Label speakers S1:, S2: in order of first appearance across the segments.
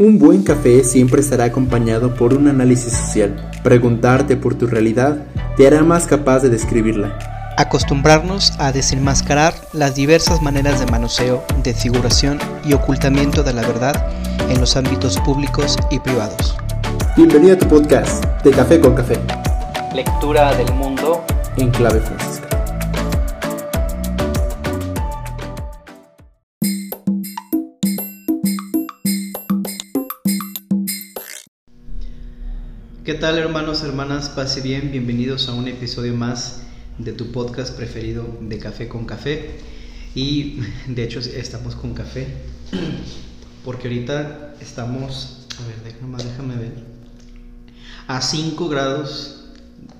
S1: Un buen café siempre estará acompañado por un análisis social. Preguntarte por tu realidad te hará más capaz de describirla.
S2: Acostumbrarnos a desenmascarar las diversas maneras de manoseo, desfiguración y ocultamiento de la verdad en los ámbitos públicos y privados.
S1: Bienvenido a tu podcast de Café con Café.
S2: Lectura del mundo
S1: en clave francisca.
S2: ¿Qué tal hermanos, hermanas? Pase bien, bienvenidos a un episodio más de tu podcast preferido de Café con Café. Y de hecho estamos con café, porque ahorita estamos, a ver, déjame, déjame ver, a 5 grados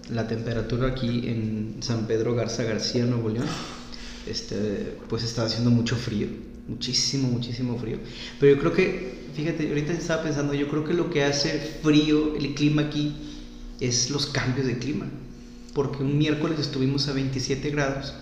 S2: la temperatura aquí en San Pedro Garza García, Nuevo León. Este, pues está haciendo mucho frío, muchísimo, muchísimo frío. Pero yo creo que fíjate, ahorita estaba pensando, yo creo que lo que hace frío el clima aquí es los cambios de clima. Porque un miércoles estuvimos a 27 grados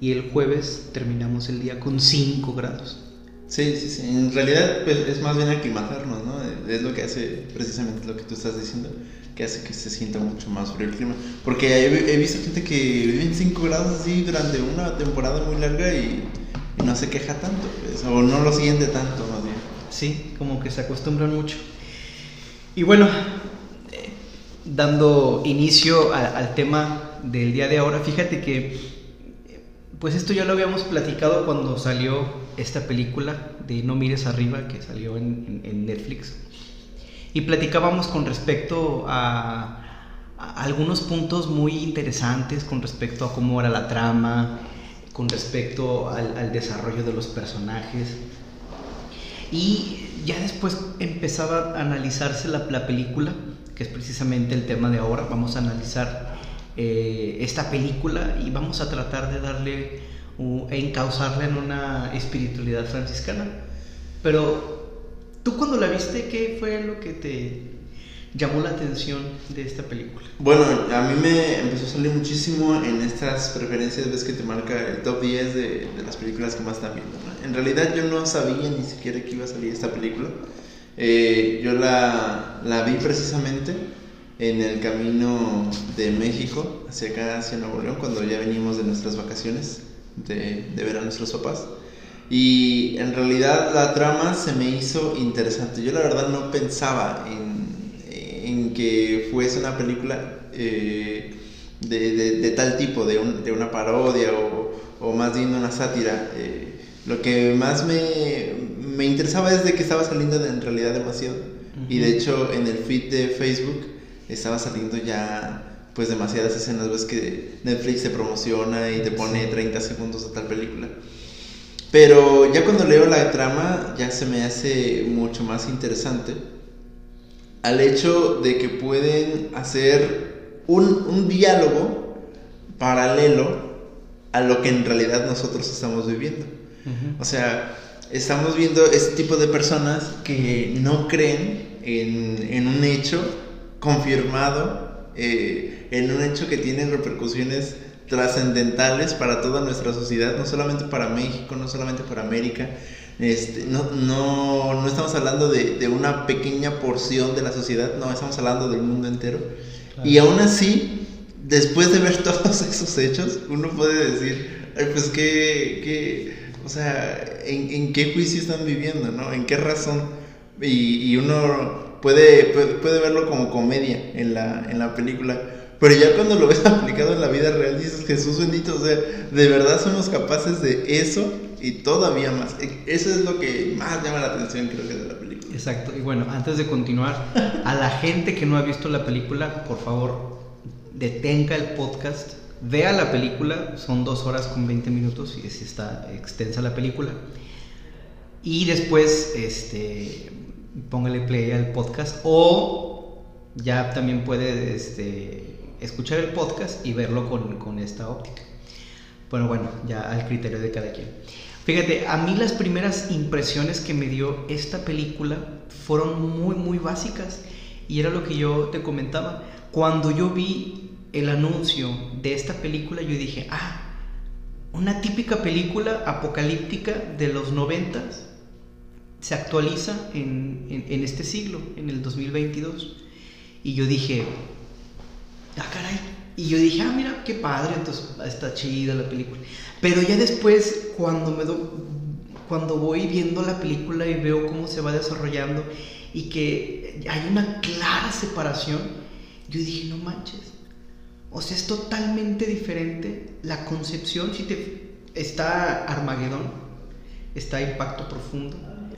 S2: y el jueves terminamos el día con 5 grados.
S3: Sí, sí, sí. En realidad pues, es más bien aclimatarnos, ¿no? Es lo que hace precisamente lo que tú estás diciendo, que hace que se sienta mucho más frío el clima. Porque he, visto gente que vive en 5 grados así durante una temporada muy larga y, no se queja tanto, pues, o no lo siente tanto.
S2: Sí, como que se acostumbran mucho. Y bueno, eh, dando inicio al tema del día de ahora, fíjate que, pues esto ya lo habíamos platicado cuando salió esta película de No mires arriba, que salió en, Netflix. Y platicábamos con respecto a, algunos puntos muy interesantes con respecto a cómo era la trama, con respecto al, al desarrollo de los personajes. Y ya después empezaba a analizarse la, la, película, que es precisamente el tema de ahora. Vamos a analizar eh, esta película y vamos a tratar de darle, uh, encauzarla en una espiritualidad franciscana. Pero, ¿tú cuando la viste, qué fue lo que te llamó la atención de esta película?
S3: Bueno, a mí me empezó a salir muchísimo en estas preferencias, ves que te marca el top 10 de, de las películas que más están viendo. En realidad yo no sabía ni siquiera que iba a salir esta película. Eh, yo la, la, vi precisamente en el camino de México hacia acá, hacia Nuevo León, cuando ya venimos de nuestras vacaciones de, de ver a nuestros papás. Y en realidad la trama se me hizo interesante. Yo la verdad no pensaba en, en que fuese una película eh, de, de, tal tipo, de, un, de una parodia o, o, más bien una sátira. Eh, lo que más me, me interesaba es de que estaba saliendo en realidad demasiado. Y de hecho en el feed de Facebook estaba saliendo ya pues demasiadas escenas. Ves que Netflix se promociona y te pone 30 segundos de tal película. Pero ya cuando leo la trama ya se me hace mucho más interesante al hecho de que pueden hacer un, un diálogo paralelo a lo que en realidad nosotros estamos viviendo. O sea, estamos viendo este tipo de personas que no creen en, un hecho confirmado, eh, en un hecho que tiene repercusiones trascendentales para toda nuestra sociedad, no solamente para México, no solamente para América. Este, no, no, estamos hablando de, una pequeña porción de la sociedad, no, estamos hablando del mundo entero. Y aún así, después de ver todos esos hechos, uno puede decir, pues que, que o sea, ¿en, qué juicio están viviendo, no? ¿En qué razón? Y, uno puede, puede, verlo como comedia en la, en la película. Pero ya cuando lo ves aplicado en la vida real, dices, Jesús bendito, o sea, de verdad somos capaces de eso y todavía más. E, eso es lo que más llama la atención, creo que, de la película.
S2: Exacto. Y bueno, antes de continuar, a la gente que no ha visto la película, por favor, detenga el podcast vea la película, son dos horas con 20 minutos y si está extensa la película. Y después, este, póngale play al podcast o ya también puede este, escuchar el podcast y verlo con, con esta óptica. Bueno, bueno, ya al criterio de cada quien. Fíjate, a mí las primeras impresiones que me dio esta película fueron muy, muy básicas. Y era lo que yo te comentaba. Cuando yo vi el anuncio de esta película, yo dije, ah, una típica película apocalíptica de los noventas, se actualiza en, en, este siglo, en el 2022. Y yo dije, ah, caray. Y yo dije, ah, mira, qué padre, entonces está chida la película. Pero ya después, cuando, me do, cuando voy viendo la película y veo cómo se va desarrollando y que hay una clara separación, yo dije, no manches. O sea, es totalmente diferente la concepción. Si te, está Armagedón, está Impacto Profundo,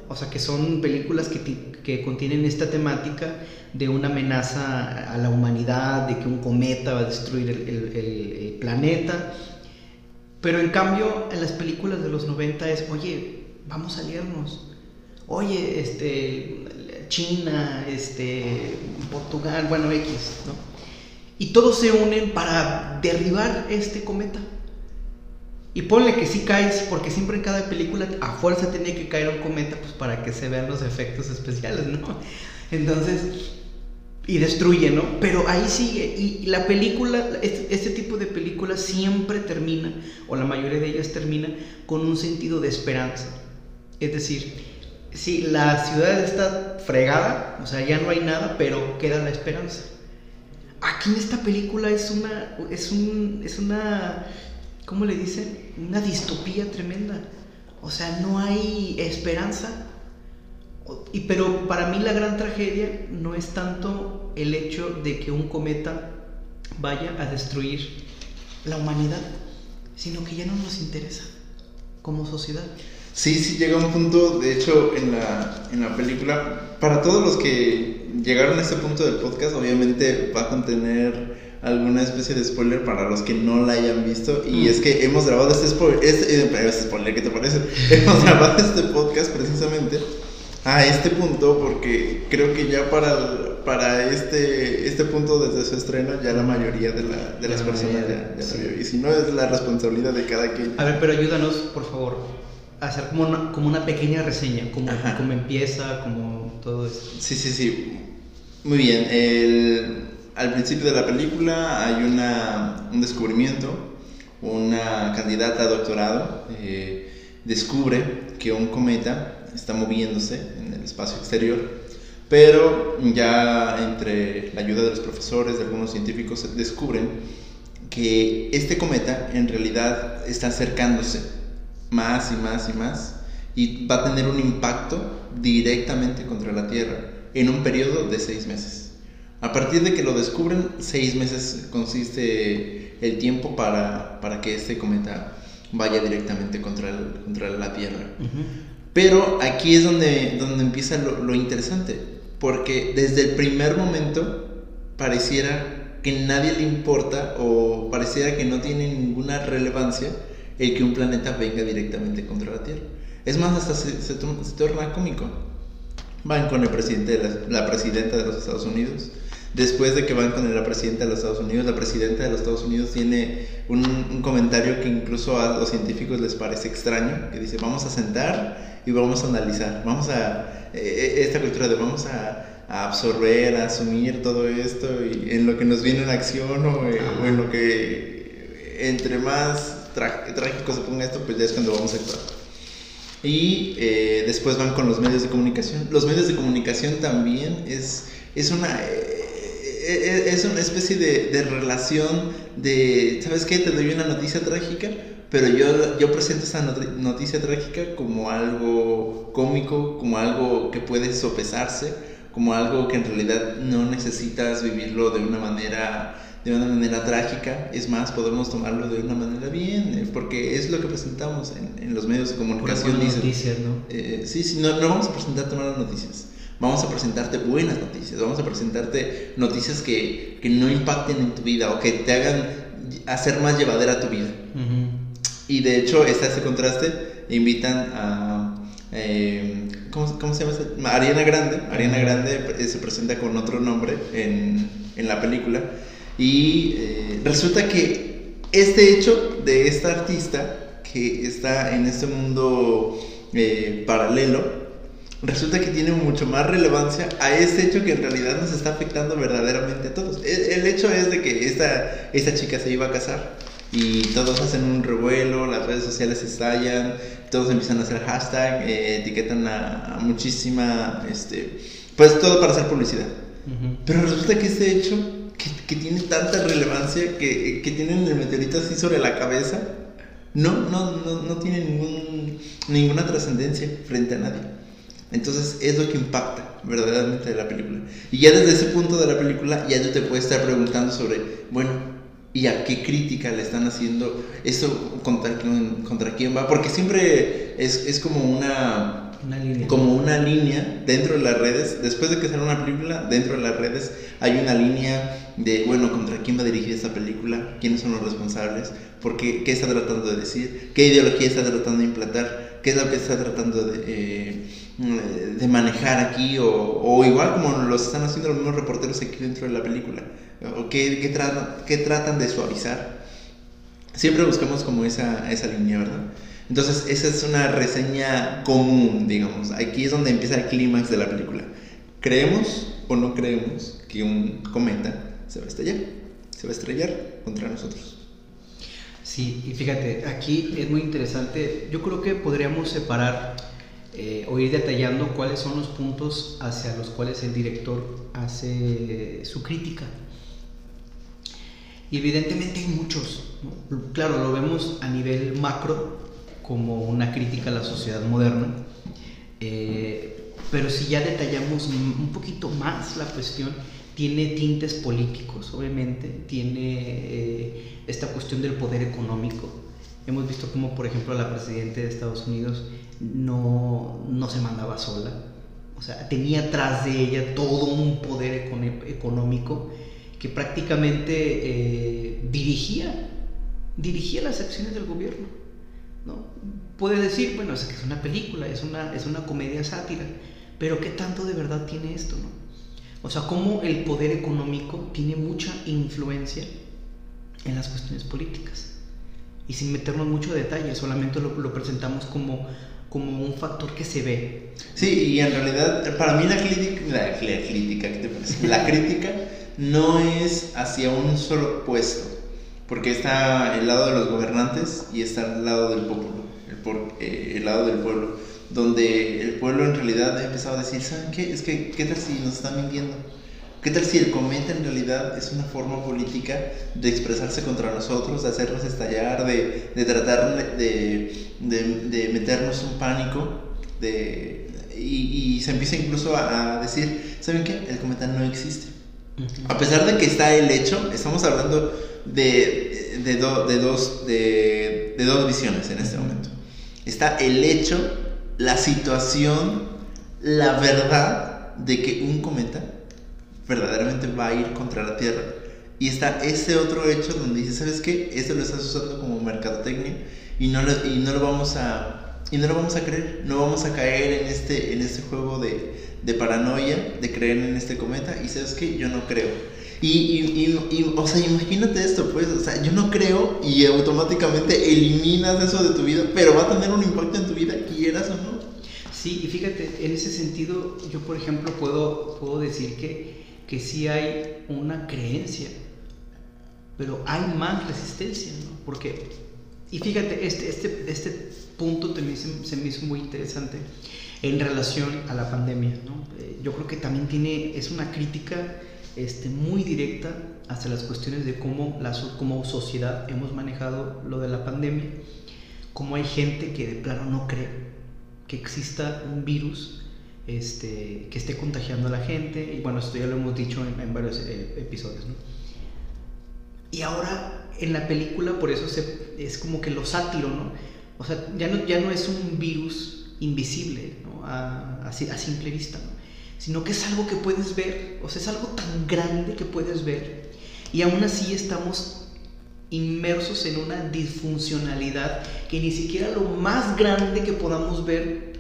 S2: o sea, que son películas que, que, contienen esta temática de una amenaza a la humanidad, de que un cometa va a destruir el, planeta. Pero en cambio, en las películas de los 90 es, oye, vamos a aliarnos. Oye, este, China, este, Portugal, bueno, X, ¿no? Y todos se unen para derribar este cometa. Y ponle que sí caes, porque siempre en cada película a fuerza tiene que caer un cometa pues para que se vean los efectos especiales, ¿no? Entonces, y destruye, ¿no? Pero ahí sigue. Y la película, este, este, tipo de películas siempre termina, o la mayoría de ellas termina, con un sentido de esperanza. Es decir, si la ciudad está fregada, o sea, ya no hay nada, pero queda la esperanza. Aquí en esta película es una, es un, es una ¿cómo le dicen? Una distopía tremenda. O sea, no hay esperanza. Y, pero para mí la gran tragedia no es tanto el hecho de que un cometa vaya a destruir la humanidad, sino que ya no nos interesa como sociedad.
S3: Sí, sí, llega un punto, de hecho, en la, en la película, para todos los que llegaron a este punto del podcast, obviamente va a contener alguna especie de spoiler para los que no la hayan visto. Y mm. es que hemos grabado este spoiler, este, este, spoiler, ¿qué te parece? hemos grabado este podcast precisamente a este punto porque creo que ya para, para este, este punto desde su estreno ya la mayoría de, la, de las personas ya, ya vio. Y si no es la responsabilidad de cada quien.
S2: A ver, pero ayúdanos, por favor, a hacer como una, como una pequeña reseña, como, como empieza, como todo esto.
S3: Sí, sí, sí. Muy bien. El, al principio de la película hay una, un descubrimiento, una candidata a doctorado eh, descubre que un cometa está moviéndose en el espacio exterior, pero ya entre la ayuda de los profesores, de algunos científicos, descubren que este cometa en realidad está acercándose más y más y más y va a tener un impacto directamente contra la Tierra en un periodo de seis meses. A partir de que lo descubren, seis meses consiste el tiempo para, para que este cometa vaya directamente contra, contra la Tierra. Pero aquí es donde, donde empieza lo, lo, interesante, porque desde el primer momento pareciera que nadie le importa o pareciera que no tiene ninguna relevancia el que un planeta venga directamente contra la Tierra. Es más, hasta se, se, torna cómico. Van con el presidente de la, la presidenta de los Estados Unidos, después de que van con la presidenta de los Estados Unidos, la presidenta de los Estados Unidos tiene un, comentario que incluso a los científicos les parece extraño, que dice, vamos a sentar y vamos a analizar, vamos a, eh, eh, esta cultura de vamos a, absorber, a asumir todo esto y en lo que nos viene en acción o, eh, en lo que entre más trágico se ponga esto, pues ya es cuando vamos a actuar. Y después van con los medios de comunicación. Los medios de comunicación también es, es una e, e, es una especie de, relación de, ¿sabes qué? Te doy una noticia trágica, pero yo, yo presento esa noticia trágica como algo cómico, como algo que puede sopesarse, como algo que en realidad no necesitas vivirlo de una manera de una manera trágica, es más, podemos tomarlo de una manera bien, eh, porque es lo que presentamos en, los medios de comunicación.
S2: noticias, ¿no?
S3: Eh, sí, sí, no, no vamos a presentar malas noticias Vamos a presentarte buenas noticias, vamos a presentarte noticias que, que no impacten en tu vida o que te hagan hacer más llevadera tu vida. Y de hecho está ese contraste, invitan a... Eh, ¿cómo, ¿cómo, se llama? Ariana Grande. Ariana Grande se presenta con otro nombre en, en la película. Y eh, resulta que este hecho de esta artista que está en este mundo eh, paralelo, resulta que tiene mucho más relevancia a este hecho que en realidad nos está afectando verdaderamente a todos. El, hecho es de que esta, esta chica se iba a casar y todos hacen un revuelo, las redes sociales estallan, todos empiezan a hacer hashtag, eh, etiquetan a, a, muchísima, este, pues todo para hacer publicidad. Pero resulta que este hecho, que, que tiene tanta relevancia, que, que, tienen el meteorito así sobre la cabeza, no, no, no, no tiene ningún, ninguna trascendencia frente a nadie. Entonces es lo que impacta verdaderamente de la película. Y ya desde ese punto de la película ya tú te puedes estar preguntando sobre, bueno, ¿y a qué crítica le están haciendo? ¿Eso contra quién, contra quién va? Porque siempre es, es como una...
S2: Una línea.
S3: Como una línea dentro de las redes, después de que sale una película, dentro de las redes hay una línea de, bueno, contra quién va a dirigir esta película, quiénes son los responsables, por qué, qué está tratando de decir, qué ideología está tratando de implantar, qué es lo que está tratando de... Eh, de manejar aquí o, igual como los están haciendo los mismos reporteros aquí dentro de la película. O qué, qué, tratan, qué tratan de suavizar. Siempre buscamos como esa, esa línea verdad entonces esa es una reseña común digamos. Aquí es donde empieza el clímax de la película. Creemos o no creemos que un cometa se va a estrellar se va a estrellar contra nosotros.
S2: Sí, y fíjate, aquí es muy interesante. Yo creo que podríamos separar eh, o ir detallando cuáles son los puntos hacia los cuales el director hace su crítica. Y evidentemente hay muchos. ¿no? Claro, lo vemos a nivel macro como una crítica a la sociedad moderna. Eh, pero si ya detallamos un poquito más la cuestión, tiene tintes políticos, obviamente, tiene eh, esta cuestión del poder económico. Hemos visto como, por ejemplo, la presidenta de Estados Unidos no, no se mandaba sola. O sea, tenía atrás de ella todo un poder económico que prácticamente eh, dirigía, dirigía las acciones del gobierno. ¿no? Puede decir, bueno, es que es una película, es una, es una comedia sátira, pero ¿qué tanto de verdad tiene esto? No? O sea, cómo el poder económico tiene mucha influencia en las cuestiones políticas. Y sin meternos mucho detalle, solamente lo presentamos como como un factor que se ve.
S3: Sí, y en realidad, para mí la crítica, la, la crítica, ¿qué te parece? La crítica no es hacia un solo puesto, porque está el lado de los gobernantes y está el lado del pueblo, el, por, eh, el lado del pueblo, donde el pueblo en realidad ha empezado a decir, ¿saben qué? Es que, ¿qué tal si nos están mintiendo? ¿Qué tal si el cometa en realidad es una forma política de expresarse contra nosotros, de hacernos estallar, de, de tratar de, de, de, meternos un pánico? De, y, y se empieza incluso a, a, decir, ¿saben qué? El cometa no existe. Uh -huh. A pesar de que está el hecho, estamos hablando de, de, do, de dos, de, de dos visiones en este momento. Está el hecho, la situación, la verdad de que un cometa verdaderamente va a ir contra la Tierra. Y está ese otro hecho donde dice, ¿sabes qué? Esto lo estás usando como mercadotecnia y no lo, y no lo vamos a y no lo vamos a creer, no vamos a caer en este, en este juego de, de paranoia, de creer en este cometa, y sabes qué, yo no creo. Y, y, y, y, o sea, imagínate esto, pues, o sea, yo no creo y automáticamente eliminas eso de tu vida, pero va a tener un impacto en tu vida, quieras o no.
S2: Sí, y fíjate, en ese sentido, yo por ejemplo puedo, puedo decir que, que sí hay una creencia, pero hay más resistencia, ¿no? Porque, y fíjate, este, este, este punto también se, se, me hizo muy interesante en relación a la pandemia, ¿no? Eh, yo creo que también tiene, es una crítica este, muy directa hacia las cuestiones de cómo la, como sociedad hemos manejado lo de la pandemia, cómo hay gente que de plano no cree que exista un virus este, que esté contagiando a la gente, y bueno, esto ya lo hemos dicho en, en varios eh, episodios, ¿no? Y ahora en la película, por eso se, es como que lo sátiro, ¿no? O sea, ya no, ya no es un virus invisible, ¿no? A, a, a simple vista, ¿no? Sino que es algo que puedes ver, o sea, es algo tan grande que puedes ver, y aún así estamos inmersos en una disfuncionalidad que ni siquiera lo más grande que podamos ver,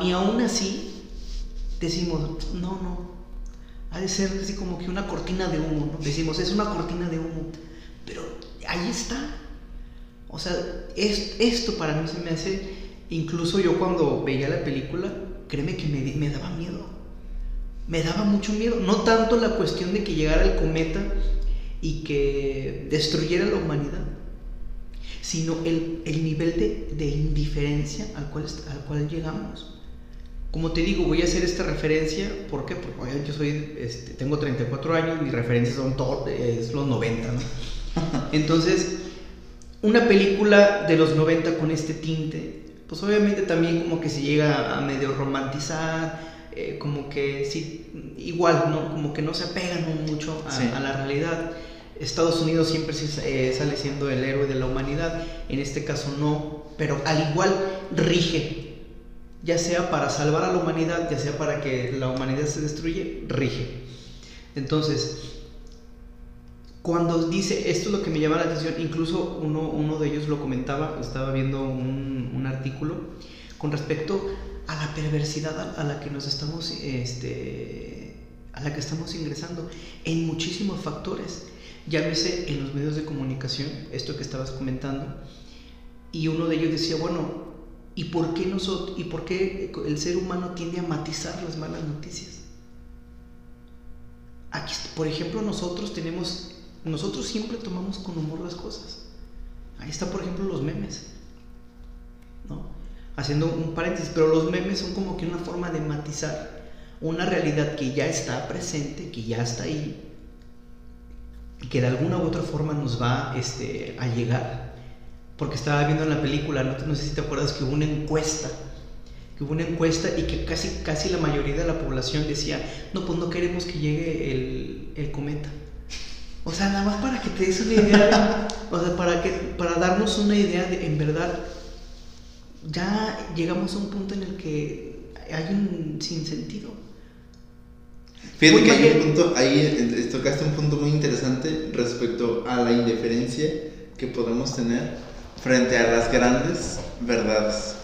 S2: ni aún así decimos, no, no, ha de ser así como que una cortina de humo. Decimos, es una cortina de humo, pero ahí está. O sea, es, esto para mí se me hace, incluso yo cuando veía la película, créeme que me, me daba miedo. Me daba mucho miedo. No tanto la cuestión de que llegara el cometa y que destruyera la humanidad, sino el, el nivel de, de, indiferencia al cual, al cual llegamos. Como te digo, voy a hacer esta referencia, ¿por qué? Porque yo soy, este, tengo 34 años, mis referencias son todo, es los 90, ¿no? Entonces, una película de los 90 con este tinte, pues obviamente también como que se llega a medio romantizar, eh, como que sí, igual, ¿no? Como que no se apegan mucho a, a la realidad. Estados Unidos siempre eh, sale siendo el héroe de la humanidad, en este caso no, pero al igual rige ya sea para salvar a la humanidad, ya sea para que la humanidad se destruye, rige. Entonces, cuando dice, esto es lo que me llama la atención, incluso uno, uno de ellos lo comentaba, estaba viendo un, un artículo con respecto a la perversidad a, la que nos estamos, este, a la que estamos ingresando en muchísimos factores. Llámese en los medios de comunicación, esto que estabas comentando, y uno de ellos decía, bueno, ¿Y por qué nosotros y por qué el ser humano tiende a matizar las malas noticias? Aquí, por ejemplo, nosotros tenemos nosotros siempre tomamos con humor las cosas. Ahí está, por ejemplo, los memes. ¿No? Haciendo un paréntesis, pero los memes son como que una forma de matizar una realidad que ya está presente, que ya está ahí, y que de alguna u otra forma nos va este, a llegar porque estaba viendo en la película, no, sé si te acuerdas que hubo una encuesta, que hubo una encuesta y que casi, casi la mayoría de la población decía, no, pues no queremos que llegue el, el cometa. O sea, nada más para que te des una idea, o sea, para, que, para darnos una idea de, en verdad, ya llegamos a un punto en el que hay un sinsentido.
S3: Fíjate que hay un punto, ahí tocaste un punto muy interesante respecto a la indiferencia que podemos tener frente a las grandes verdades.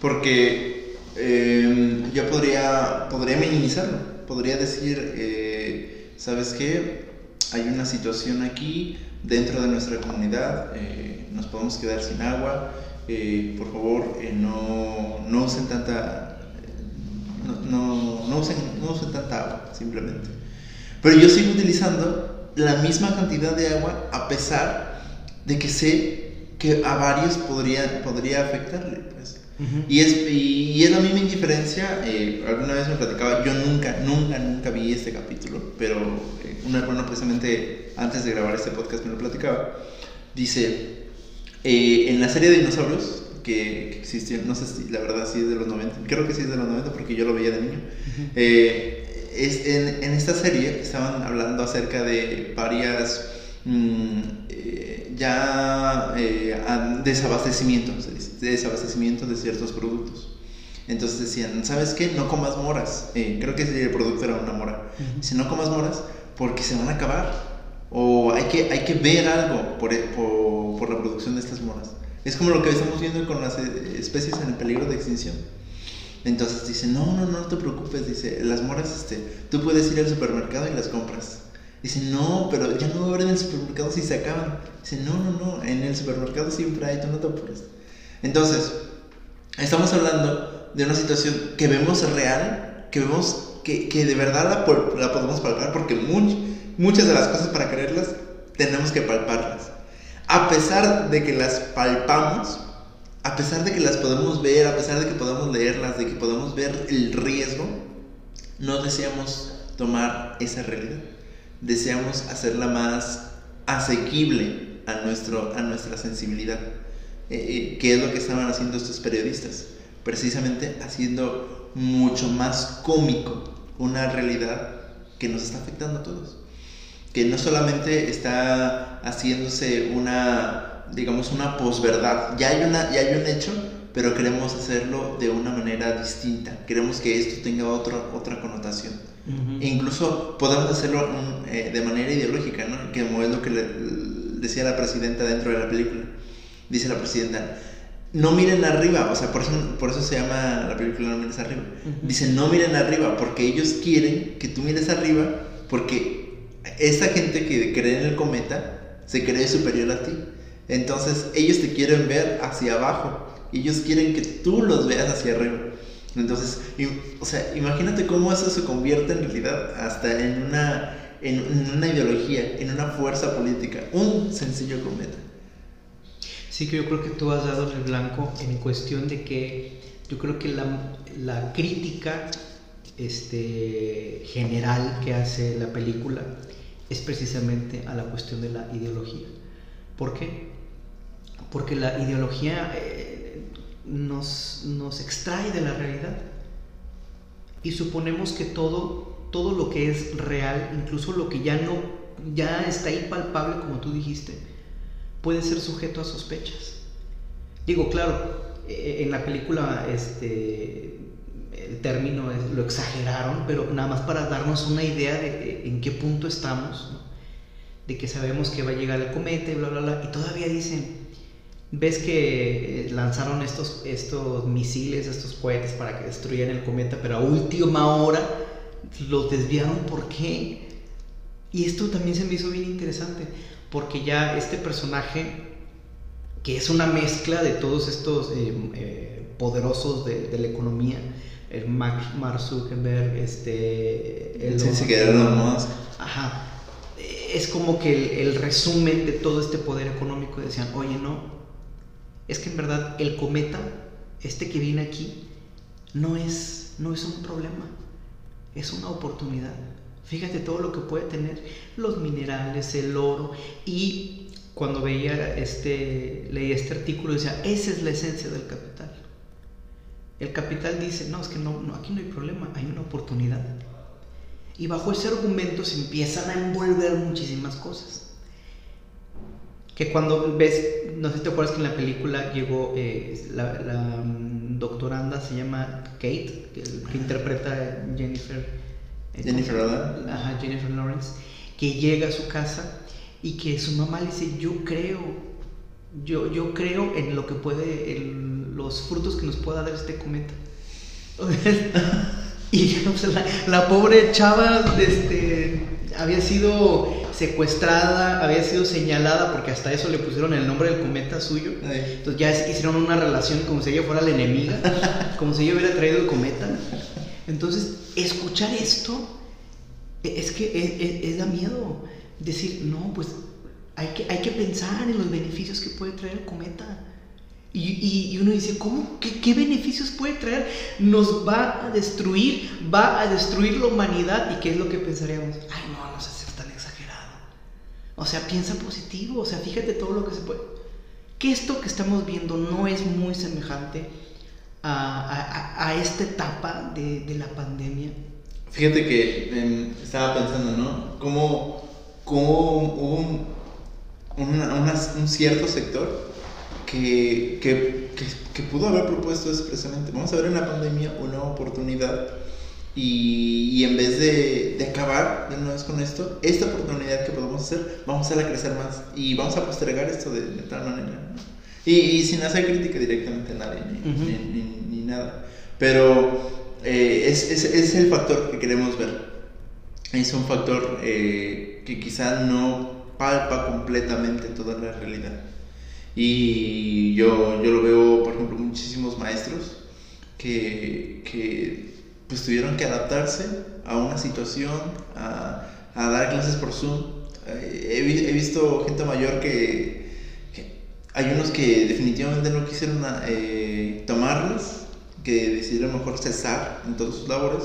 S3: Porque em, yo podría, podría minimizarlo, podría decir, eh, ¿sabes qué? Hay una situación aquí dentro de nuestra comunidad, eh, nos podemos quedar sin agua, eh, por favor no, no, usen tanta... No, no, usen, no usen tanta agua, simplemente. Pero yo sigo utilizando la misma cantidad de agua a pesar de que sé que a varios podría, podría afectarle. Pues. y, es, y, es la misma indiferencia, eh, alguna vez me platicaba, yo nunca, nunca, nunca vi este capítulo, pero eh, un hermano precisamente antes de grabar este podcast me lo platicaba, dice, eh, en la serie de dinosaurios, que, existió, no sé si la verdad sí es de los 90, creo que sí es de los 90 porque yo lo veía de niño, es, en, en, esta serie estaban hablando acerca de varias... Mm, ya eh, desabastecimiento, desabastecimiento de ciertos productos. Entonces decían, ¿sabes qué? No comas moras. Eh, creo que el producto era una mora. Si no comas moras porque se van a acabar. O hay que, hay que ver algo por, por, por, la producción de estas moras. Es como lo que estamos viendo con las eh, especies en el peligro de extinción. Entonces dice, no, no, no te preocupes. Dice, las moras, este, tú puedes ir al supermercado y las compras. Dice, no, pero ya no abren el supermercado si se acaban. Dice, no, no, no, en el supermercado siempre hay, tú no te apures. Entonces, estamos hablando de una situación que vemos real, que vemos que, que de verdad la, la, podemos palpar, porque muchas de las cosas para creerlas tenemos que palparlas. A pesar de que las palpamos, a pesar de que las podemos ver, a pesar de que podemos leerlas, de que podemos ver el riesgo, no deseamos tomar esa realidad deseamos hacerla más asequible a, nuestro, a nuestra sensibilidad. Eh, eh, ¿Qué es lo que estaban haciendo estos periodistas? Precisamente haciendo mucho más cómico una realidad que nos está afectando a todos. Que no solamente está haciéndose una, digamos, una posverdad. Ya hay, una, ya hay un hecho, pero queremos hacerlo de una manera distinta. Queremos que esto tenga otra otra connotación. E incluso podemos hacerlo eh, de manera ideológica, ¿no? Que es lo que le, decía la presidenta dentro de la película. Dice la presidenta, no miren arriba, o sea, por eso, por eso se llama la película No mires arriba. Dice, no miren arriba, porque ellos quieren que tú mires arriba, porque esa gente que cree en el cometa se cree superior a ti. Entonces ellos te quieren ver hacia abajo, ellos quieren que tú los veas hacia arriba. Entonces, o sea, imagínate cómo eso se convierte en realidad hasta en una, en, una ideología, en una fuerza política, un sencillo cometa.
S2: Sí, que yo creo que tú has dado el blanco en cuestión de que yo creo que la, la crítica este, general que hace la película es precisamente a la cuestión de la ideología. ¿Por qué? Porque la ideología eh, nos, nos extrae de la realidad y suponemos que todo, todo lo que es real, incluso lo que ya no ya está impalpable, como tú dijiste, puede ser sujeto a sospechas. Digo, claro, eh, en la película este, el término lo exageraron, pero nada más para darnos una idea de, en qué punto estamos, de que sabemos que va a llegar el cometa y bla, bla, bla, y todavía dicen, ves que eh, lanzaron estos, estos misiles, estos cohetes para que destruyan el cometa, pero a última hora los desviaron, ¿por qué? Y esto también se me hizo bien interesante, porque ya este personaje, que es una mezcla de todos estos eh, eh, poderosos de, de, la economía, el Mark Zuckerberg, este...
S3: El sí, se más.
S2: Ajá. Es como que el, el, resumen de todo este poder económico decían, oye, no, es que en verdad el cometa, este que viene aquí, no es, no es un problema, es una oportunidad. Fíjate todo lo que puede tener los minerales, el oro y cuando veía este leía este artículo decía, esa es la esencia del capital. El capital dice, no, es que no, aquí no hay problema, hay una oportunidad. Y bajo ese argumento se empiezan a envolver muchísimas cosas. Que cuando ves, no sé si te acuerdas que en la película llegó eh, la, la um, doctoranda, se llama Kate, que, que interpreta a Jennifer.
S3: Eh, Jennifer Lawrence.
S2: Ajá, Jennifer Lawrence, que llega a su casa y que su mamá le dice, yo creo, yo, yo creo en lo que puede, en los frutos que nos pueda dar este cometa. y sea, la, la, pobre chava este, había sido secuestrada, había sido señalada, porque hasta eso le pusieron el nombre del cometa suyo.
S3: Ay.
S2: Entonces ya hicieron una relación como si ella fuera la enemiga, como si ella hubiera traído el cometa. Entonces, escuchar esto es que es, es, es da miedo. Decir, no, pues hay que, hay que pensar en los beneficios que puede traer el cometa. Y, y, uno dice, ¿cómo? ¿Qué, ¿Qué, beneficios puede traer? Nos va a destruir, va a destruir la humanidad. ¿Y qué es lo que pensaríamos? Ay, no, no sé ser tan exagerado. O sea, piensa positivo, o sea, fíjate todo lo que se puede. Que esto que estamos viendo no es muy semejante a, a, a esta etapa de, de, la pandemia.
S3: Fíjate que eh, estaba pensando, ¿no? ¿Cómo, cómo hubo un, una, un cierto sector que, que, que, que, pudo haber propuesto eso precisamente. Vamos a ver en la pandemia una oportunidad y, y en vez de, de, acabar de una vez con esto, esta oportunidad que podemos hacer, vamos a hacerla crecer más y vamos a postergar esto de, de tal manera. ¿no? Y, y, sin hacer crítica directamente a nadie ni, uh -huh. ni, ni, ni nada. Pero eh, es, es, es, el factor que queremos ver. Es un factor eh, que quizá no palpa completamente toda la realidad. Y yo, yo lo veo, por ejemplo, muchísimos maestros que, que pues tuvieron que adaptarse a una situación, a, a dar clases por Zoom. He, he, visto gente mayor que, que, hay unos que definitivamente no quisieron eh, tomarlas, que decidieron mejor cesar en todas sus labores.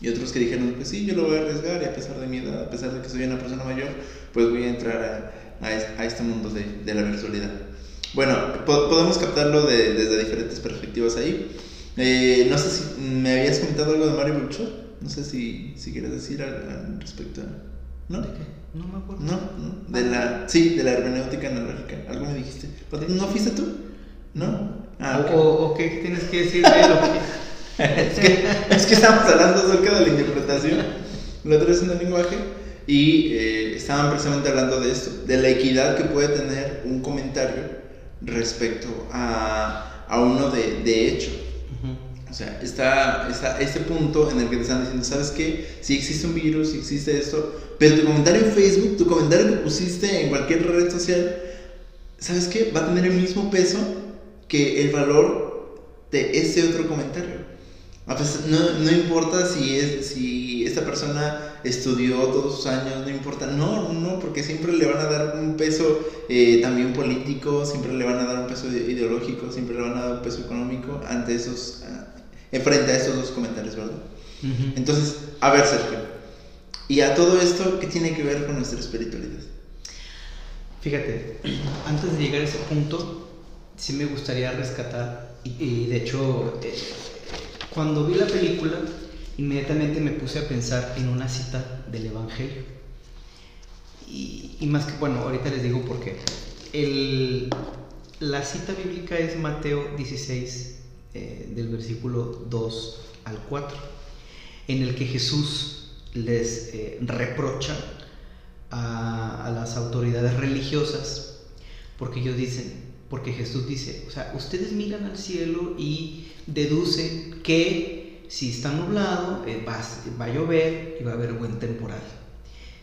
S3: Y otros que dijeron, pues sí, yo lo voy a arriesgar y a pesar de mi edad, a pesar de que soy una persona mayor, pues voy a entrar a, a este mundo de, de, la virtualidad. Bueno, po podemos captarlo de, desde diferentes perspectivas ahí. Eh, no sé si me habías comentado algo de Mario Bulchot. No sé si, si quieres decir al, al respecto. ¿No?
S2: ¿De qué? No me acuerdo.
S3: No, no. De la, sí, de la hermenéutica analógica. Algo me dijiste. ¿No fuiste tú? ¿No?
S2: Ah, okay. o, o, qué tienes que decir de lo que...
S3: es, que, es que estamos hablando acerca de la interpretación. La otra es en el lenguaje. Y eh, estaban precisamente hablando de esto, de la equidad que puede tener un comentario respecto a, a uno de, de hecho. Uh -huh. O sea, está, está este punto en el que te están diciendo, ¿sabes qué? Si existe un virus, si existe esto, pero tu comentario en Facebook, tu comentario que pusiste en cualquier red social, ¿sabes qué? Va a tener el mismo peso que el valor de ese otro comentario. A pesar, no, no importa si, es, si esta persona estudió todos sus años, no importa. No, no, porque siempre le van a dar un peso eh, también político, siempre le van a dar un peso ideológico, siempre le van a dar un peso económico ante esos, uh, frente a estos dos comentarios, ¿verdad? Entonces, a ver, Sergio, ¿y a todo esto qué tiene que ver con nuestra espiritualidad?
S2: Fíjate, antes de llegar a ese punto, sí me gustaría rescatar, y, de hecho, eh, cuando vi la película, inmediatamente me puse a pensar en una cita del Evangelio. Y, más que, bueno, ahorita les digo por qué. La cita bíblica es Mateo 16, eh, del versículo 2 al 4, en el que Jesús les eh, reprocha a, las autoridades religiosas, porque ellos dicen, porque Jesús dice, o sea, ustedes miran al cielo y deducen que si está nublado, eh, va, va, a llover y va a haber buen temporal.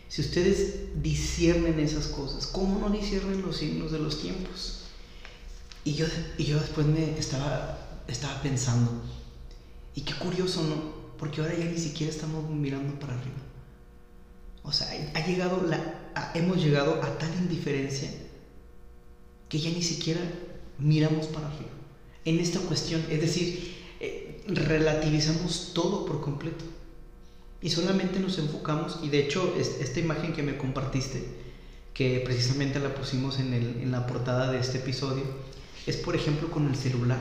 S2: Si ustedes disciernen esas cosas, ¿cómo no disciernen los signos de los tiempos? Y yo, y yo después me estaba, estaba pensando, y qué curioso, ¿no? Porque ahora ya ni siquiera estamos mirando para arriba. O sea, ha llegado la, hemos llegado a tal indiferencia que ya ni siquiera miramos para arriba. En esta cuestión, es decir, relativizamos todo por completo. Y solamente nos enfocamos, y de hecho esta imagen que me compartiste, que precisamente la pusimos en, la portada de este episodio, es por ejemplo con el celular.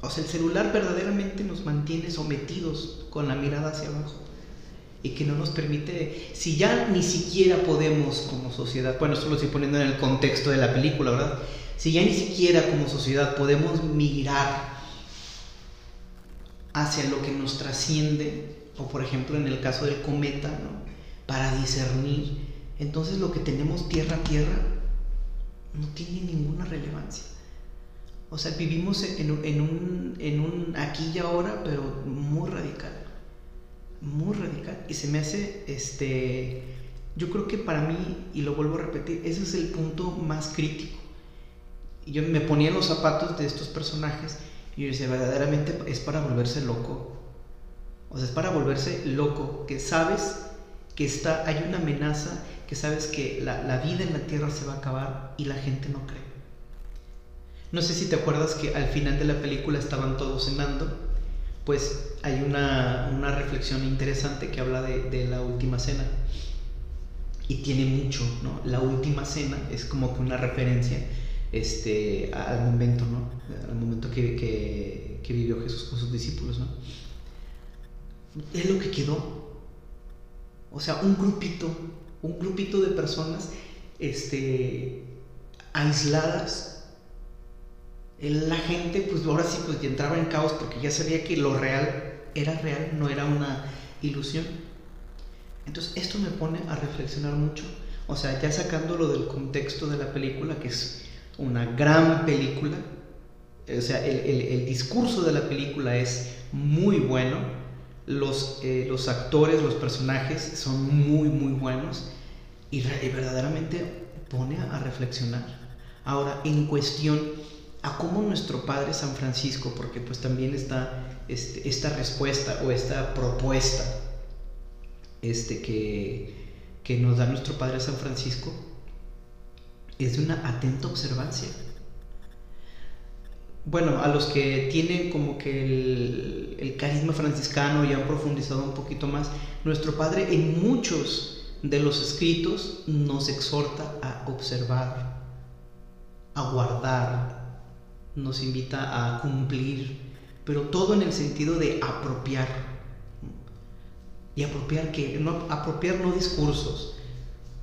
S2: O sea, el celular verdaderamente nos mantiene sometidos con la mirada hacia abajo y que no nos permite, si ya ni siquiera podemos como sociedad, bueno, esto lo estoy poniendo en el contexto de la película, ¿verdad? si ya ni siquiera como sociedad podemos mirar hacia lo que nos trasciende, o por ejemplo en el caso del cometa, para discernir, entonces lo que tenemos tierra a tierra no tiene ninguna relevancia. O sea, vivimos en, un, en un aquí y ahora, pero muy radical. Muy radical. Y se me hace, este, yo creo que para mí, y lo vuelvo a repetir, ese es el punto más crítico yo me ponía en los zapatos de estos personajes y decía, verdaderamente es para volverse loco. O sea, es para volverse loco, que sabes que está, hay una amenaza, que sabes que la, la vida en la tierra se va a acabar y la gente no cree. No sé si te acuerdas que al final de la película estaban todos cenando, pues hay una, una reflexión interesante que habla de, de, la última cena. Y tiene mucho, ¿no? La última cena es como que una referencia este, al momento, ¿no? Al momento que, que, vivió Jesús con sus discípulos, ¿no? Es lo que quedó. O sea, un grupito, un grupito de personas este, aisladas. La gente, pues ahora sí, pues entraba en caos porque ya sabía que lo real era real, no era una ilusión. Entonces, esto me pone a reflexionar mucho. O sea, ya sacándolo del contexto de la película, que es una gran película. O sea, el, discurso de la película es muy bueno. Los, eh, los actores, los personajes son muy, muy buenos. Y, verdaderamente pone a, reflexionar. Ahora, en cuestión a cómo nuestro Padre San Francisco, porque pues también está este, esta respuesta o esta propuesta este, que, que nos da nuestro Padre San Francisco, es de una atenta observancia. Bueno, a los que tienen como que el, carisma franciscano y han profundizado un poquito más, nuestro Padre en muchos de los escritos nos exhorta a observar, a guardar, nos invita a cumplir, pero todo en el sentido de apropiar. Y apropiar no apropiar no discursos,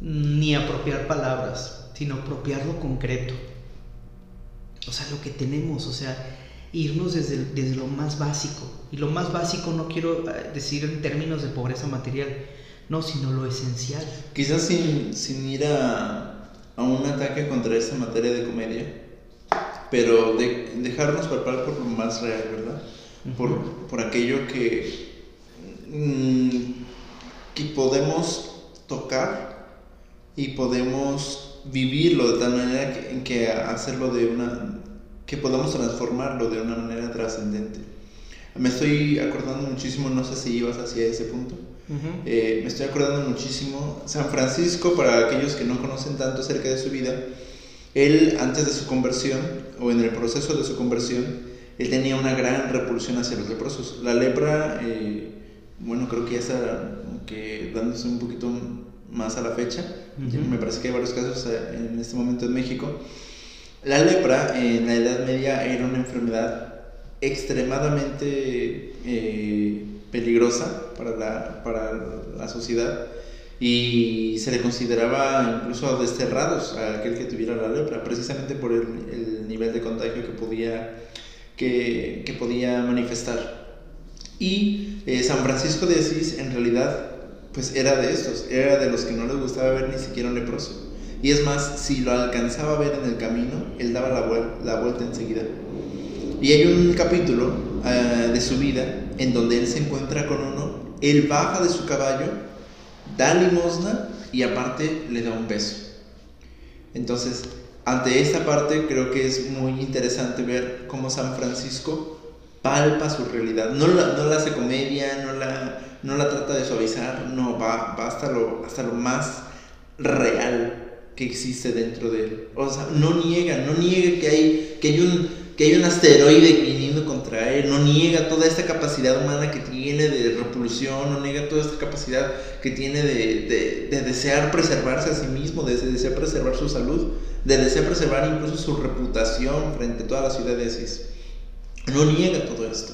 S2: ni apropiar palabras, sino apropiar lo concreto. O sea, lo que tenemos, o sea, irnos desde, desde lo más básico. Y lo más básico no quiero eh, decir en términos de pobreza material, no, sino lo esencial.
S3: Quizás sin, sin ir a, a, un ataque contra esa materia de comedia, pero de, dejarnos palpar por lo más real, ¿verdad? por, por, aquello que, mm, que podemos tocar y podemos vivirlo de tal manera que, que hacerlo de una que podamos transformarlo de una manera trascendente. Me estoy acordando muchísimo, no sé si ibas hacia ese punto. Eh, me estoy acordando muchísimo. San Francisco, para aquellos que no conocen tanto acerca de su vida, él antes de su conversión, o en el proceso de su conversión, él tenía una gran repulsión hacia los leprosos. La lepra, eh, bueno, creo que ya está que dándose un poquito más a la fecha. Me parece que hay varios casos eh, en este momento en México. La lepra en la Edad Media era una enfermedad extremadamente eh, peligrosa para la, para la sociedad y se le consideraba incluso desterrados a aquel que tuviera la lepra, precisamente por el, nivel de contagio que podía, que, que podía manifestar. Y eh, San Francisco de Asís en realidad pues era de estos, era de los que no les gustaba ver ni siquiera un leproso. Y es más, si lo alcanzaba a ver en el camino, él daba la, la vuelta enseguida. Y hay un capítulo ah, de su vida en donde él se encuentra con uno, él baja de su caballo, da limosna y aparte le da un beso. Entonces, ante esta parte creo que es muy interesante ver cómo San Francisco palpa su realidad. No la, no la hace comedia, no la, no la trata de suavizar, no, va, va hasta, lo, hasta lo más real que existe dentro de él. O sea, no niega, no niega que hay, que hay un que hay un asteroide viniendo contra él, no niega toda esta capacidad humana que tiene de repulsión, no niega toda esta capacidad que tiene de, de, desear preservarse a sí mismo, de, desear preservar su salud, de desear preservar incluso su reputación frente a toda la ciudad de Asís. No niega todo esto,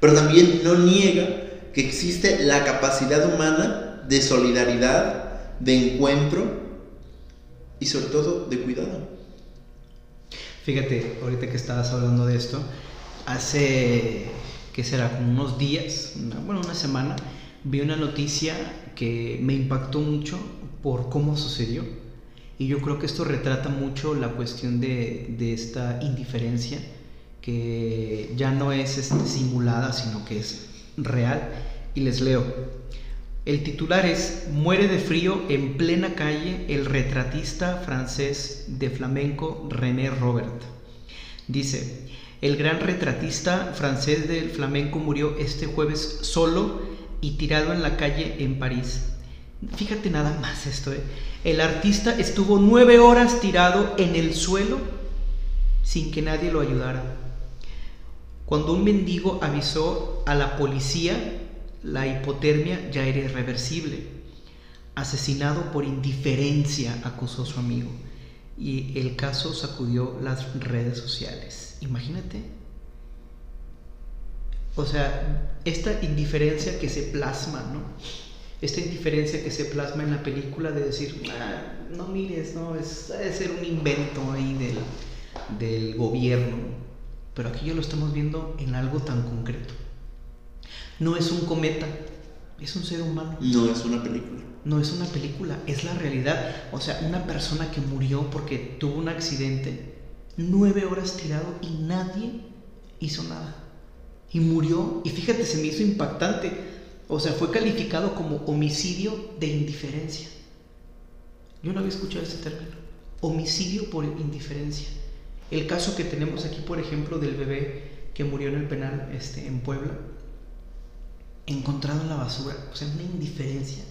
S3: pero también no niega que existe la capacidad humana de solidaridad, de encuentro y sobre todo de cuidado.
S2: Fíjate, ahorita que estabas hablando de esto, hace, ¿qué será? Unos días, bueno, una semana, vi una noticia que me impactó mucho por cómo sucedió. Y yo creo que esto retrata mucho la cuestión de, de esta indiferencia que ya no es este, simulada, sino que es real. Y les leo. El titular es Muere de frío en plena calle el retratista francés de flamenco René Robert. Dice, el gran retratista francés del flamenco murió este jueves solo y tirado en la calle en París. Fíjate nada más esto. ¿eh? El artista estuvo nueve horas tirado en el suelo sin que nadie lo ayudara. Cuando un mendigo avisó a la policía, la hipotermia ya era irreversible. Asesinado por indiferencia, acusó su amigo. Y el caso sacudió las redes sociales. Imagínate. O sea, esta indiferencia que se plasma, ¿no? Esta indiferencia que se plasma en la película de decir, ah, no mires, no, es de ser un invento ahí del, del gobierno. Pero aquí ya lo estamos viendo en algo tan concreto. No es un cometa, es un ser humano.
S3: No es una película.
S2: No es una película, es la realidad. O sea, una persona que murió porque tuvo un accidente, nueve horas tirado y nadie hizo nada. Y murió, y fíjate, se me hizo impactante. O sea, fue calificado como homicidio de indiferencia. Yo no había escuchado ese término. Homicidio por indiferencia. El caso que tenemos aquí, por ejemplo, del bebé que murió en el penal este, en Puebla, encontrado en la basura, o sea, una indiferencia.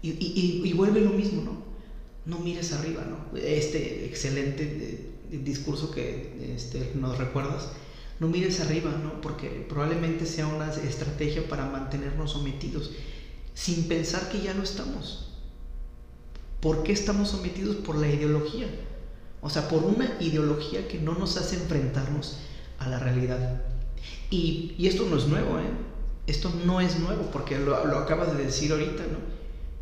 S2: Y, vuelve lo mismo, ¿no? No mires arriba, ¿no? Este excelente eh, discurso que este, nos recuerdas, no mires arriba, ¿no? Porque probablemente sea una estrategia para mantenernos sometidos, sin pensar que ya lo estamos. ¿Por qué estamos sometidos? Por la ideología. O sea, por una ideología que no nos hace enfrentarnos a la realidad. Y, y esto no es nuevo, ¿eh? esto no es nuevo, porque lo, acabas de decir ahorita, ¿no?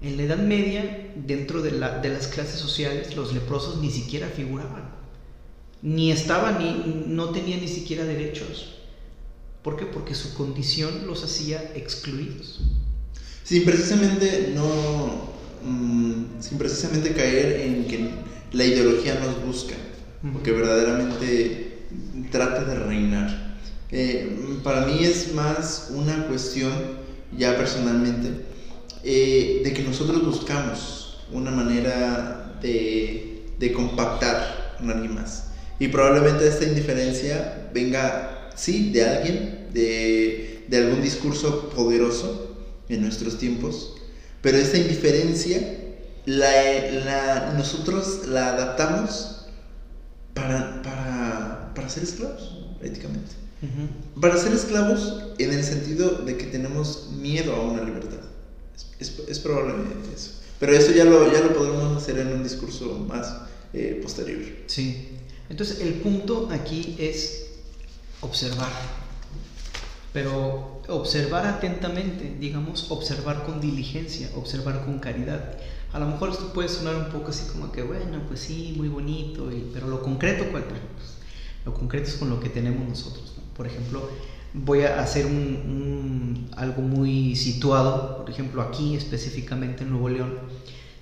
S2: En la Edad Media, dentro de, las clases sociales, los leprosos ni siquiera figuraban. Ni estaban, ni, no tenían ni siquiera derechos. ¿Por qué? Porque su condición los hacía excluidos.
S3: Sin precisamente no. Mm, sin precisamente caer en que la ideología nos busca, porque verdaderamente trata de reinar. Eh, para mí es más una cuestión, ya personalmente, eh, de que nosotros buscamos una manera de, de compactar a alguien más. Y probablemente esta indiferencia venga sí, de alguien, de, de algún discurso poderoso en nuestros tiempos, pero esta indiferencia la, la- nosotros la adaptamos para, para, para ser esclavos, prácticamente.
S2: Ujú.
S3: Para ser esclavos en el sentido de que tenemos miedo a una libertad. Es, es- es probablemente eso. Pero eso ya lo, ya lo podremos hacer en un discurso más eh, posterior.
S2: Sí. Entonces, el punto aquí es observar. Pero observar atentamente, digamos, observar con diligencia, observar con caridad. A lo mejor esto puede sonar un poco así como que, bueno, pues sí, muy bonito, y- pero lo concreto, ¿cuál? Pues, lo concreto es con lo que tenemos nosotros. ¿no? Por ejemplo, voy a hacer un, un- algo muy situado, por ejemplo, aquí específicamente en Nuevo León,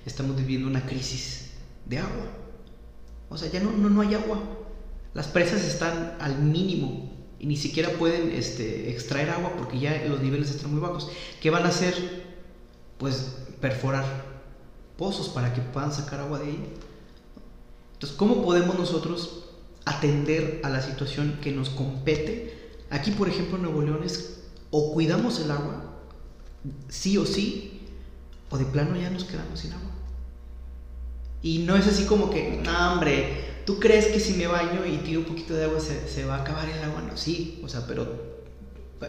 S2: estamos viviendo una crisis de agua. O sea, ya no, no, no hay agua. Las presas están al mínimo y ni siquiera pueden este, extraer agua porque ya los niveles están muy bajos. ¿Qué van a hacer? Pues perforar pozos para que puedan sacar agua de ahí. Entonces, ¿cómo podemos nosotros atender a la situación que nos compete? Aquí, por ejemplo, en Nuevo León es o cuidamos el agua, sí o sí, o de plano ya nos quedamos sin agua. Y no es así como que, no, hombre, ¿tú crees que si me baño y tiro un poquito de agua se, se va a acabar el agua? No, sí, o sea, pero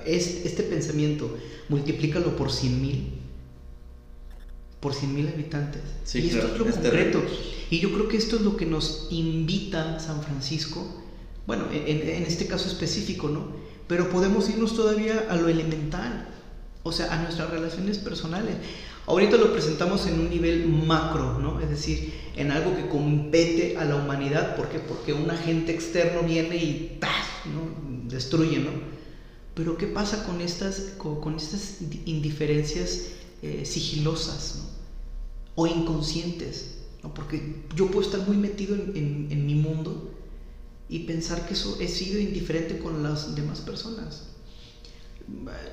S2: es, este pensamiento, multiplícalo por 100 mil, por 100 mil habitantes.
S3: Sí,
S2: y esto
S3: claro,
S2: es lo
S3: es
S2: concreto.
S3: terrible.
S2: Y yo creo que esto es lo que nos invita San Francisco, bueno, en, en este caso específico, ¿no? Pero podemos irnos todavía a lo elemental, o sea, a nuestras relaciones personales. Ahorita lo presentamos en un nivel macro, ¿no? Es decir, en algo que compete a la humanidad, ¿por qué? Porque un agente externo viene y ¡tas! ¿no? destruye, ¿no? Pero ¿qué pasa con estas, con, con estas indiferencias eh, sigilosas, ¿no? O inconscientes, porque yo puedo estar muy metido en, mi mundo y pensar que eso he sido indiferente con las demás personas.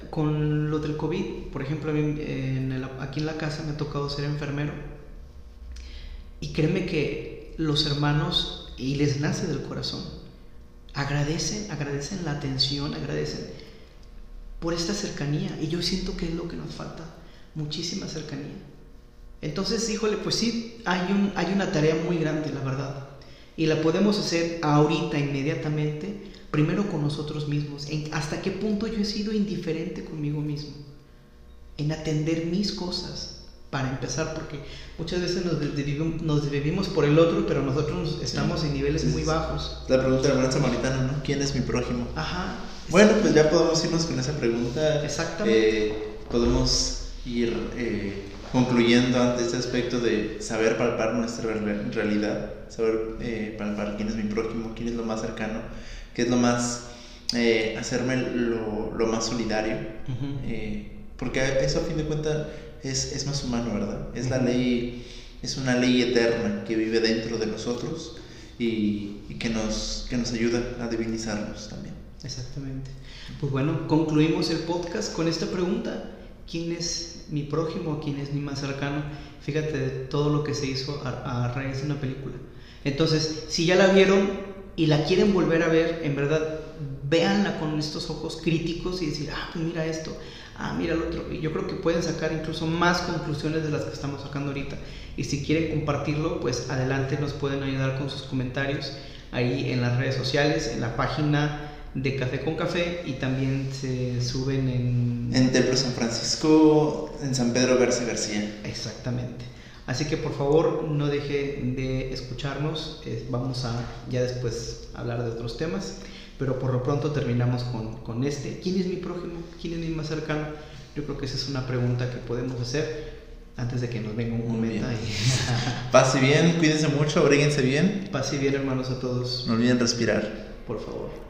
S2: Con lo del COVID, por ejemplo, aquí en la casa me ha tocado ser enfermero y créeme que los hermanos, y les nace del corazón, agradecen, agradecen la atención, agradecen por esta cercanía y yo siento que es lo que nos falta, muchísima cercanía. Entonces, híjole, pues sí, hay, un, hay una tarea muy grande, la verdad. Y la podemos hacer ahorita, inmediatamente, primero con nosotros mismos. En hasta qué punto yo he sido indiferente conmigo mismo. En atender mis cosas, para empezar, porque muchas veces nos desvivimos, nos desvivimos por el otro, pero nosotros estamos en niveles muy bajos.
S3: La pregunta del buen samaritano, ¿no? ¿Quién es mi prójimo?
S2: Ajá.
S3: Bueno, pues ya podemos irnos con esa pregunta.
S2: Exactamente.
S3: Eh, podemos ir eh, concluyendo ante este aspecto de saber palpar nuestra re- realidad, saber eh, palpar quién es mi prójimo, quién es lo más cercano, qué es lo más, eh, hacerme lo, lo más solidario. Eh, porque eso a fin de cuentas es, es más humano, ¿verdad? Es la
S2: Ujú.
S3: ley, es una ley eterna que vive dentro de nosotros y, y que, nos, que nos ayuda a divinizarnos también.
S2: Exactamente. Pues bueno, concluimos el podcast con esta pregunta. ¿Quién es mi prójimo? ¿Quién es mi más cercano? Fíjate de todo lo que se hizo a, a raíz de una película. Entonces, si ya la vieron y la quieren volver a ver, en verdad, véanla con estos ojos críticos y decir, ah, pues mira esto, ah, mira el otro. Y yo creo que pueden sacar incluso más conclusiones de las que estamos sacando ahorita. Y si quieren compartirlo, pues adelante nos pueden ayudar con sus comentarios ahí en las redes sociales, en la página de Café con Café y también se suben en...
S3: En Templo San Francisco, en San Pedro García García.
S2: Exactamente. Así que por favor no deje de escucharnos. vamos a ya después hablar de otros temas. Pero por lo pronto terminamos con, con este. ¿Quién es mi prójimo? ¿Quién es mi más cercano? Yo creo que esa es una pregunta que podemos hacer antes de que nos venga un cometa. Y...
S3: Pase bien, cuídense mucho, abríguense bien.
S2: Pase bien hermanos a todos,
S3: No olviden respirar.
S2: por favor.